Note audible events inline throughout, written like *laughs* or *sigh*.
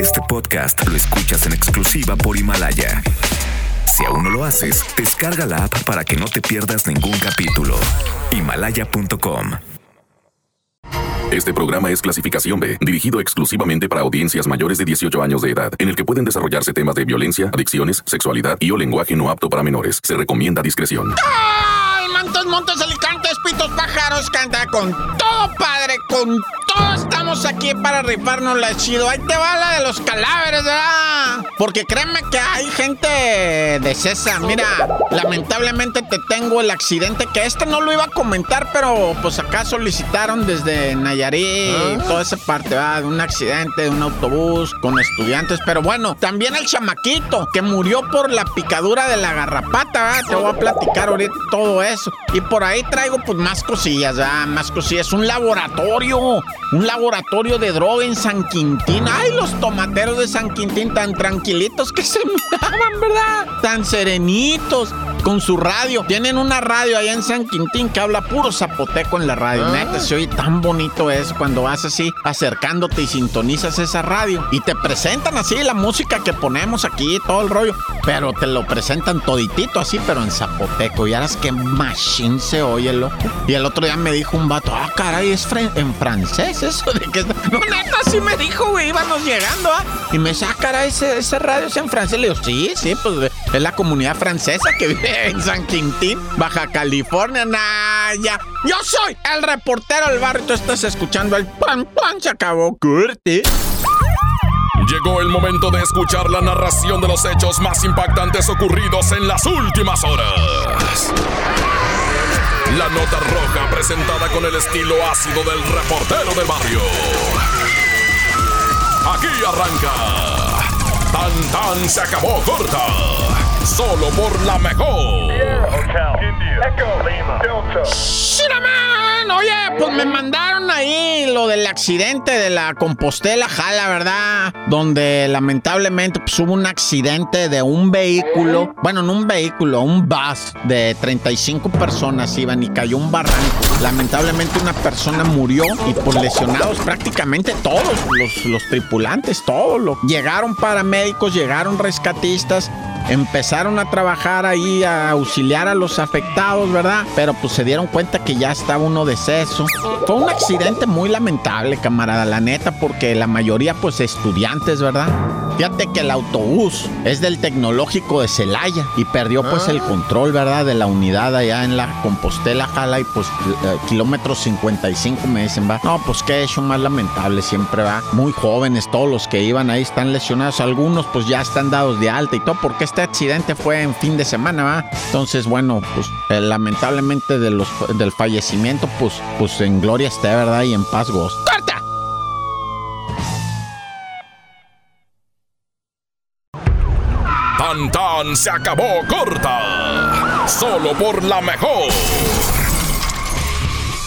Este podcast lo escuchas en exclusiva por Himalaya. Si aún no lo haces, descarga la app para que no te pierdas ningún capítulo. Himalaya.com Este programa es clasificación B, dirigido exclusivamente para audiencias mayores de 18 años de edad, en el que pueden desarrollarse temas de violencia, adicciones, sexualidad y o lenguaje no apto para menores. Se recomienda discreción. ¡Ay, montes, montes, alicantes, pitos, pájaros! Canta con todo, padre, con todo estamos aquí para rifarnos la chido. Ahí te va la de los cadáveres, ¿verdad? Porque créeme que hay gente de César. Mira, lamentablemente te tengo el accidente que este no lo iba a comentar, pero pues acá solicitaron desde Nayarit, toda esa parte, ¿verdad? De un accidente, de un autobús con estudiantes. Pero bueno, también el chamaquito que murió por la picadura de la garrapata, ¿verdad? Te voy a platicar ahorita todo eso. Y por ahí traigo pues más cosillas, ¿verdad? Más cosillas. Un laboratorio un laboratorio de droga en San Quintín. Ay, los tomateros de San Quintín tan tranquilitos que se *laughs* miraban, ¿verdad? Tan serenitos con su radio. Tienen una radio allá en San Quintín que habla puro zapoteco en la radio. Neta, se oye tan bonito eso cuando vas así acercándote y sintonizas esa radio. Y te presentan así la música que ponemos aquí, todo el rollo. Pero te lo presentan toditito así, pero en zapoteco. Y ahora es que machine se oye, loco. Y el otro día me dijo un vato, ah, caray, es en francés eso de que... *laughs* No, neta, sí me dijo, güey, íbamos llegando, ¿ah? Y me dice, ah, caray, ese, ese radio es en francés. Le digo, sí, sí, pues es la comunidad francesa que vive en San Quintín, Baja California, Naya. Yo soy el reportero del barrio. Tú estás escuchando el pan pan. Se acabó, corte. Llegó el momento de escuchar la narración de los hechos más impactantes ocurridos en las últimas horas. La nota roja presentada con el estilo ácido del reportero del barrio. Aquí arranca. Tan tan se acabó corta. Solo por la mejor. ¡Shiraman! Oye, pues me mandaron ahí lo del accidente de la Compostela Jala, ¿verdad? Donde lamentablemente pues, hubo un accidente de un vehículo, bueno, no un vehículo, un bus de 35 personas iban y cayó un barranco. Lamentablemente una persona murió y por lesionados prácticamente todos los, los tripulantes, todos. Lo, llegaron paramédicos, llegaron rescatistas empezaron a trabajar ahí a auxiliar a los afectados, ¿verdad? Pero pues se dieron cuenta que ya estaba uno deceso. Fue un accidente muy lamentable, camarada, la neta, porque la mayoría pues estudiantes, ¿verdad? Fíjate que el autobús es del tecnológico de Celaya y perdió pues el control, ¿verdad? De la unidad allá en la Compostela, Jala y pues eh, kilómetros 55 me dicen, va. No, pues qué hecho más lamentable siempre, va. Muy jóvenes, todos los que iban ahí están lesionados, algunos pues ya están dados de alta y todo, porque este accidente fue en fin de semana, va. Entonces, bueno, pues eh, lamentablemente de los, del fallecimiento, pues, pues en gloria esté, ¿verdad? Y en paz gozo. Se acabó corta. Solo por la mejor.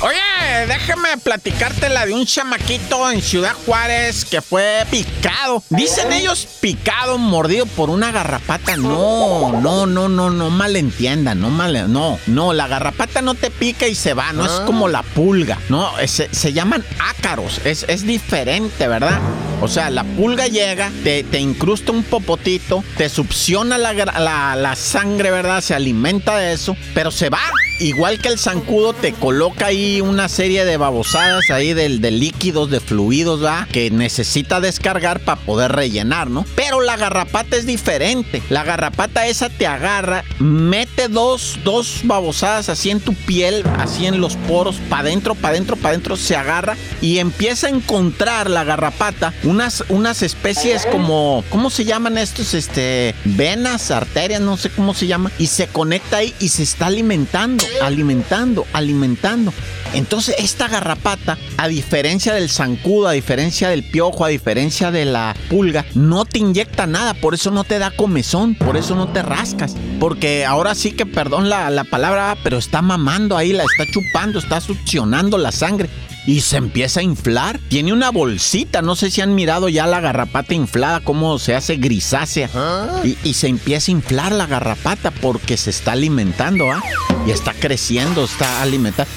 Oye, déjame platicarte la de un chamaquito en Ciudad Juárez que fue picado. Dicen ellos picado, mordido por una garrapata. No, no, no, no, no malentiendan, no mal, no, no, la garrapata no te pica y se va, no es como la pulga, no, se, se llaman ácaros, es, es diferente, ¿verdad? O sea, la pulga llega, te, te incrusta un popotito, te succiona la, la, la sangre, ¿verdad? Se alimenta de eso, pero se va igual que el zancudo, te coloca ahí una serie de babosadas ahí de, de líquidos, de fluidos, ¿va? Que necesita descargar para poder rellenar, ¿no? Pero la garrapata es diferente. La garrapata esa te agarra, mete dos, dos babosadas así en tu piel, así en los poros, para adentro, para adentro, para adentro, se agarra y empieza a encontrar la garrapata unas, unas especies como, ¿cómo se llaman estos? Este, venas, arterias, no sé cómo se llama, y se conecta ahí y se está alimentando alimentando, alimentando. Entonces, esta garrapata, a diferencia del zancudo, a diferencia del piojo, a diferencia de la pulga, no te inyecta nada, por eso no te da comezón, por eso no te rascas. Porque ahora sí que, perdón la, la palabra, pero está mamando ahí, la está chupando, está succionando la sangre y se empieza a inflar. Tiene una bolsita, no sé si han mirado ya la garrapata inflada, cómo se hace grisácea. Y, y, se empieza a inflar la garrapata porque se está alimentando, ¿ah? Y está creciendo, está alimentada.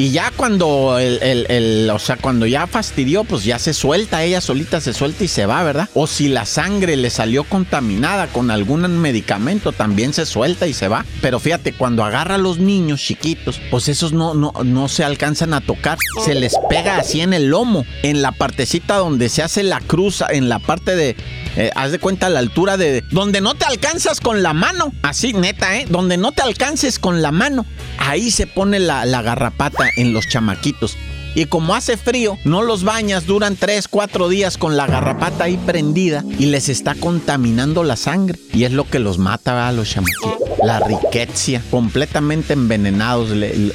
Y ya cuando el, o sea, cuando ya fastidió, pues ya se suelta, ella solita se suelta y se va, ¿verdad? O si la sangre le salió contaminada con algún medicamento, también se suelta y se va. Pero fíjate, cuando agarra a los niños chiquitos, pues esos no, no, no se alcanzan a tocar, se les pega así en el lomo, en la partecita donde se hace la cruz, en la parte de, eh, haz de cuenta la altura de donde no te alcanzas con la mano, así neta, ¿eh? Donde no te alcances con la mano, ahí se pone la, la garrapata en los chamaquitos. Y como hace frío, no los bañas, duran 3, 4 días con la garrapata ahí prendida y les está contaminando la sangre. Y es lo que los mata a los chamaquitos. La riqueza, completamente envenenados.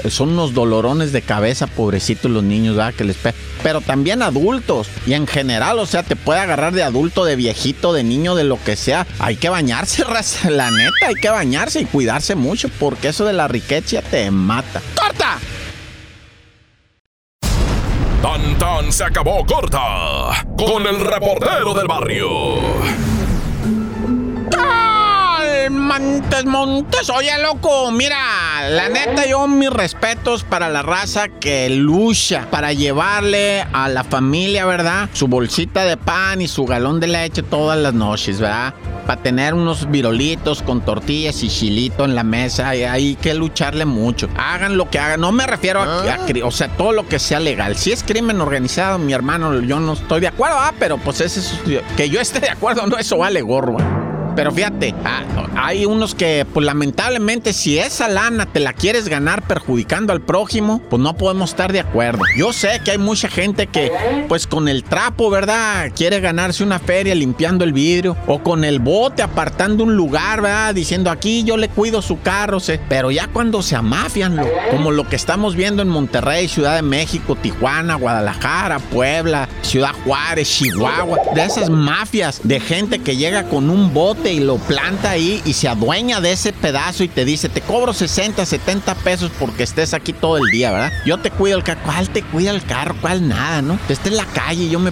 son unos dolorones de cabeza, pobrecitos los niños, ¿verdad? Que les Pero también adultos. Y en general, o sea, te puede agarrar de adulto, de viejito, de niño, de lo que sea. Hay que bañarse, *laughs* raza. La neta, hay que bañarse y cuidarse mucho porque eso de la riqueza te mata. ¡Corta! Tan tan se acabó corta con el reportero del barrio. Montes, Montes. Oye, loco, mira, la neta, yo mis respetos para la raza que lucha para llevarle a la familia, ¿verdad? Su bolsita de pan y su galón de leche todas las noches, ¿verdad? Para tener unos virolitos con tortillas y chilito en la mesa, y hay que lucharle mucho. Hagan lo que hagan. No me refiero a, a, o sea, todo lo que sea legal. Si es crimen organizado, mi hermano, yo no estoy de acuerdo, ah, pero pues ese es, que yo esté de acuerdo, no, eso vale gorro. Pero fíjate, ah, hay unos que, pues lamentablemente, si esa lana te la quieres ganar perjudicando al prójimo, pues no podemos estar de acuerdo. Yo sé que hay mucha gente que, pues con el trapo, ¿verdad? Quiere ganarse una feria limpiando el vidrio. O con el bote apartando un lugar, ¿verdad? Diciendo aquí yo le cuido su carro, sé. Pero ya cuando se amafian, como lo que estamos viendo en Monterrey, Ciudad de México, Tijuana, Guadalajara, Puebla, Ciudad Juárez, Chihuahua, de esas mafias de gente que llega con un bote y lo planta ahí y se adueña de ese pedazo y te dice, te cobro 60, 70 pesos porque estés aquí todo el día, ¿verdad? Yo te cuido el carro. ¿Cuál te cuida el carro? ¿Cuál nada, no? Esté en la calle, yo me...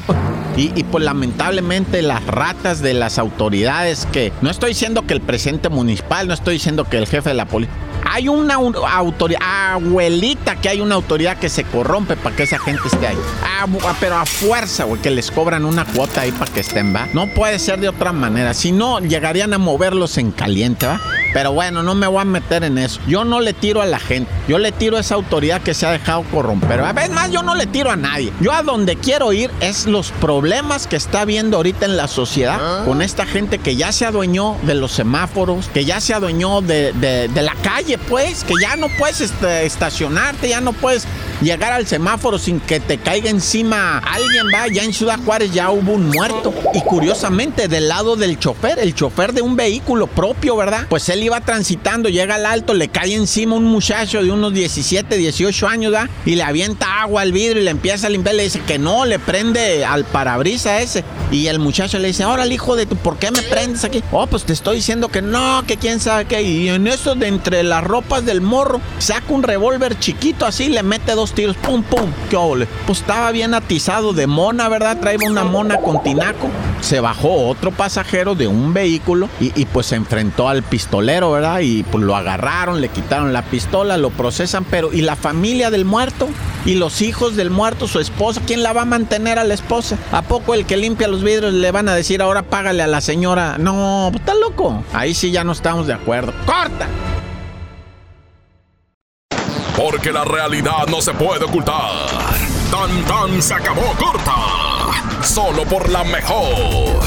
Y, y pues lamentablemente las ratas de las autoridades que... No estoy diciendo que el presidente municipal, no estoy diciendo que el jefe de la policía hay una autoridad, abuelita, que hay una autoridad que se corrompe para que esa gente esté ahí. Ah, pero a fuerza, güey, que les cobran una cuota ahí para que estén, ¿va? No puede ser de otra manera. Si no, llegarían a moverlos en caliente, ¿va? Pero bueno, no me voy a meter en eso. Yo no le tiro a la gente. Yo le tiro a esa autoridad que se ha dejado corromper. A veces más, yo no le tiro a nadie. Yo a donde quiero ir es los problemas que está viendo ahorita en la sociedad ah. con esta gente que ya se adueñó de los semáforos, que ya se adueñó de, de la calle, pues, que ya no puedes este, estacionarte, ya no puedes llegar al semáforo sin que te caiga encima alguien, va. Ya en Ciudad Juárez ya hubo un muerto. Y curiosamente, del lado del chofer, el chofer de un vehículo propio, ¿verdad? Pues él iba transitando, llega al alto, le cae encima un muchacho de unos 17, 18 años, ¿verdad? Y le avienta agua al vidrio y le empieza a limpiar. Le dice que no, le prende al parabrisa ese. Y el muchacho le dice, ahora el hijo de tu, ¿por qué me prendes aquí? Oh, pues te estoy diciendo que no, que quién sabe qué. Y en eso, de entre las ropas del morro, saca un revólver chiquito así, le mete dos tiros, pum, pum, qué ole. Pues estaba bien atizado de mona, ¿verdad? Traía una mona con tinaco. Se bajó otro pasajero de un vehículo y, y pues se enfrentó al pistolero, ¿verdad? Y pues lo agarraron, le quitaron la pistola, lo procesan, pero ¿y la familia del muerto? ¿Y los hijos del muerto, su esposa? ¿Quién la va a mantener a la esposa? ¿A poco el que limpia los vidrios le van a decir ahora págale a la señora? No, pues, está loco. Ahí sí ya no estamos de acuerdo. ¡Corta! Porque la realidad no se puede ocultar. Tan tan se acabó corta. Solo por la mejor.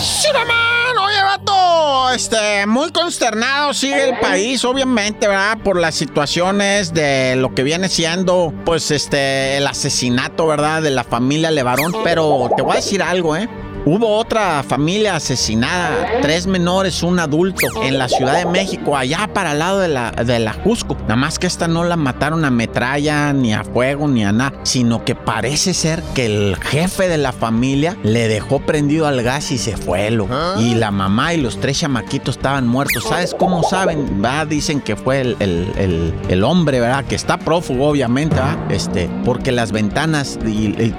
¡Shiraman! Oye, vato, este, muy consternado sigue el país, obviamente, ¿verdad? Por las situaciones de lo que viene siendo, pues, este, el asesinato, ¿verdad? De la familia Levarón. Pero te voy a decir algo, ¿eh? Hubo otra familia asesinada, tres menores, un adulto, en la Ciudad de México, allá para el lado de la, de la Cusco. Nada más que esta no la mataron a metralla, ni a fuego, ni a nada, sino que parece ser que el jefe de la familia le dejó prendido al gas y se fue, lo. ¿Ah? Y la mamá y los tres chamaquitos estaban muertos. ¿Sabes cómo saben? Dicen que fue el, hombre, ¿verdad? Que está prófugo, obviamente, ¿verdad? Este, porque las ventanas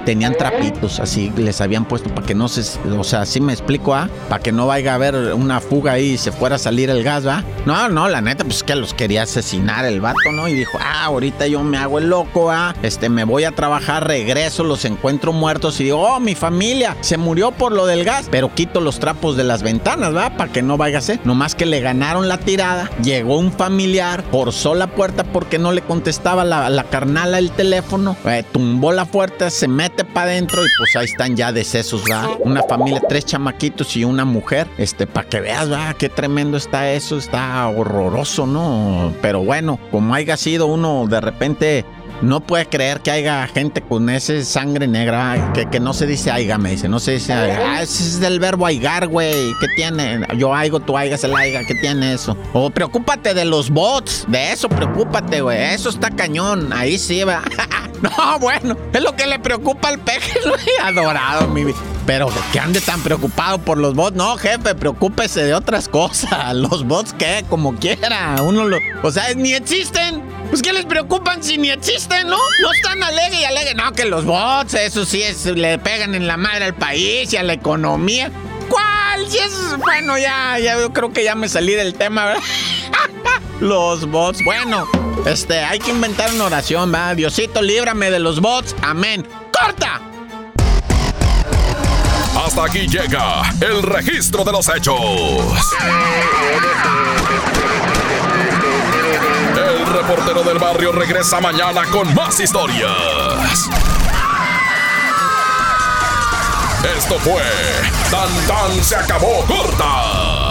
tenían trapitos, así les habían puesto para que no se gas. O sea, sí me explico, ¿ah? Para que no vaya a haber una fuga ahí y se fuera a salir el gas, ¿va? No, no, la neta, pues que los quería asesinar el vato, ¿no? Y dijo, ah, ahorita yo me hago el loco, ¿ah? Este, me voy a trabajar, regreso, los encuentro muertos y digo, oh, mi familia se murió por lo del gas, pero quito los trapos de las ventanas, ¿va? Para que no vaya a ser. Nomás que le ganaron la tirada, llegó un familiar, forzó la puerta porque no le contestaba la, la carnala el teléfono, eh, tumbó la puerta, se mete para adentro y pues ahí están ya decesos, ¿va? Una familia, tres chamaquitos y una mujer, este, para que veas, ¿va? Qué tremendo está eso, está horroroso, ¿no? Pero bueno, como haya sido uno de repente no puede creer que haya gente con ese sangre negra que, que no se dice aiga, me dice, no se dice aiga. Ah, ese es del verbo aigar, güey. ¿Qué tiene? Yo aigo, tú aigas el aiga. ¿Qué tiene eso? O preocúpate de los bots. De eso preocúpate, güey. Eso está cañón. Ahí sí, va. *laughs* *laughs* no, bueno, es lo que le preocupa al peje. *laughs* Adorado, mi vida. Pero que ande tan preocupado por los bots. No, jefe, preocúpese de otras cosas. *laughs* Los bots, ¿qué? Como quiera. Uno lo. O sea, ni existen. Pues ¿qué les preocupan si ni existen, no? No están alegre y alegre. No, que los bots, eso sí es, le pegan en la madre al país y a la economía. ¿Cuál? Si es. Bueno, ya, ya yo creo que ya me salí del tema, ¿verdad? Los bots. Bueno, este, hay que inventar una oración, ¿verdad? Diosito, líbrame de los bots. Amén. ¡Corta! Hasta aquí llega el registro de los hechos. El reportero del barrio regresa mañana con más historias. Esto fue Tan Tan se acabó corta.